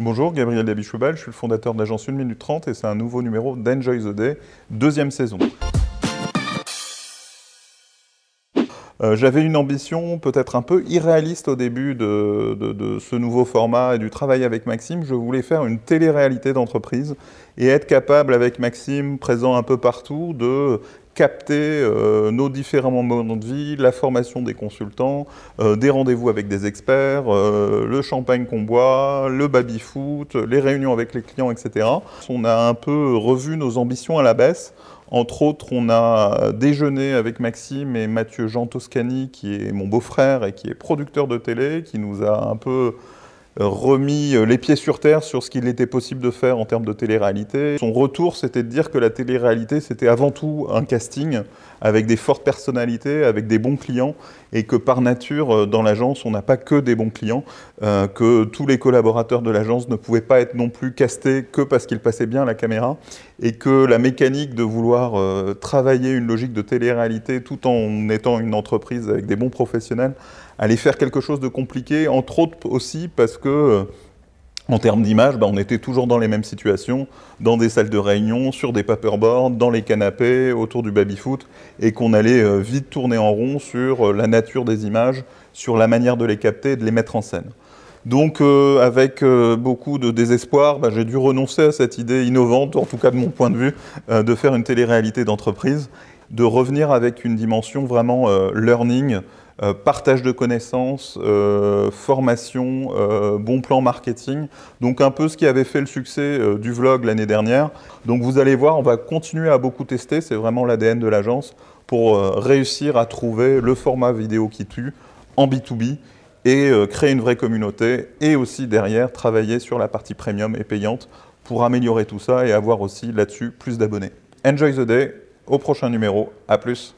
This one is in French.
Bonjour, Gabriel Dabichoubal, je suis le fondateur de l'agence 1 minute 30 et c'est un nouveau numéro d'Enjoy the Day, deuxième saison. Euh, j'avais une ambition peut-être un peu irréaliste au début de, ce nouveau format et du travail avec Maxime. Je voulais faire une télé-réalité d'entreprise et être capable avec Maxime, présent un peu partout, de capter euh, nos différents moments de vie, la formation des consultants, euh, des rendez-vous avec des experts, le champagne qu'on boit, le baby-foot, les réunions avec les clients, etc. On a un peu revu nos ambitions à la baisse. Entre autres, on a déjeuné avec Maxime et Mathieu Jean Toscani, qui est mon beau-frère et qui est producteur de télé, qui nous a un peu remis euh, les pieds sur terre sur ce qu'il était possible de faire en termes de télé-réalité. Son retour, c'était de dire que la télé-réalité, c'était avant tout un casting avec des fortes personnalités, avec des bons clients, et que par nature, euh, dans l'agence, on n'a pas que des bons clients, euh, que tous les collaborateurs de l'agence ne pouvaient pas être non plus castés que parce qu'ils passaient bien la caméra, et que la mécanique de vouloir travailler une logique de télé-réalité tout en étant une entreprise avec des bons professionnels, allait faire quelque chose de compliqué, entre autres aussi parce que euh, en termes d'image, bah, on était toujours dans les mêmes situations, dans des salles de réunion, sur des paperboards, dans les canapés, autour du baby-foot, et qu'on allait euh, vite tourner en rond sur euh, la nature des images, sur la manière de les capter de les mettre en scène. Donc, avec beaucoup de désespoir, bah, j'ai dû renoncer à cette idée innovante, en tout cas de mon point de vue, de faire une télé-réalité d'entreprise, de revenir avec une dimension vraiment learning, euh, partage de connaissances, euh, formation, euh, bon plan marketing. Donc un peu ce qui avait fait le succès du vlog l'année dernière. Donc vous allez voir, on va continuer à beaucoup tester, c'est vraiment l'ADN de l'agence, pour réussir à trouver le format vidéo qui tue en B2B et créer une vraie communauté et aussi derrière travailler sur la partie premium et payante pour améliorer tout ça et avoir aussi là-dessus plus d'abonnés. Enjoy the day, au prochain numéro, à plus